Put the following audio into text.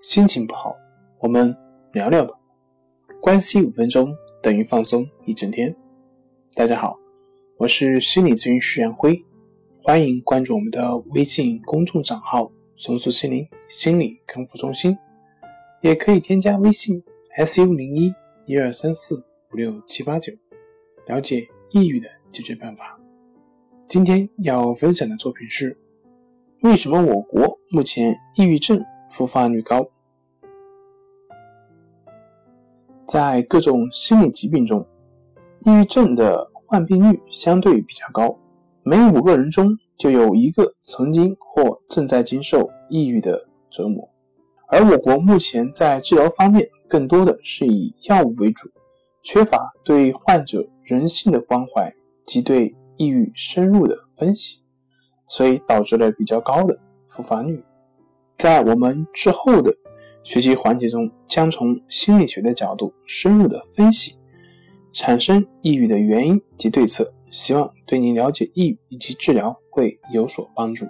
心情不好，我们聊聊吧。关系五分钟等于放松一整天。大家好，我是心理咨询师杨辉，欢迎关注我们的微信公众账号“松塑心灵心理康复中心”，也可以添加微信 “su 零一一二三四五六七八九”，了解抑郁的解决办法。今天要分享的作品是：为什么我国目前抑郁症？复发率高，在各种心理疾病中，抑郁症的患病率相对比较高，每五个人中就有一个曾经或正在经受抑郁的折磨。而我国目前在治疗方面更多的是以药物为主，缺乏对患者人性的关怀及对抑郁深入的分析，所以导致了比较高的复发率。在我们之后的学习环节中，将从心理学的角度深入的分析产生抑郁的原因及对策，希望对您了解抑郁以及治疗会有所帮助。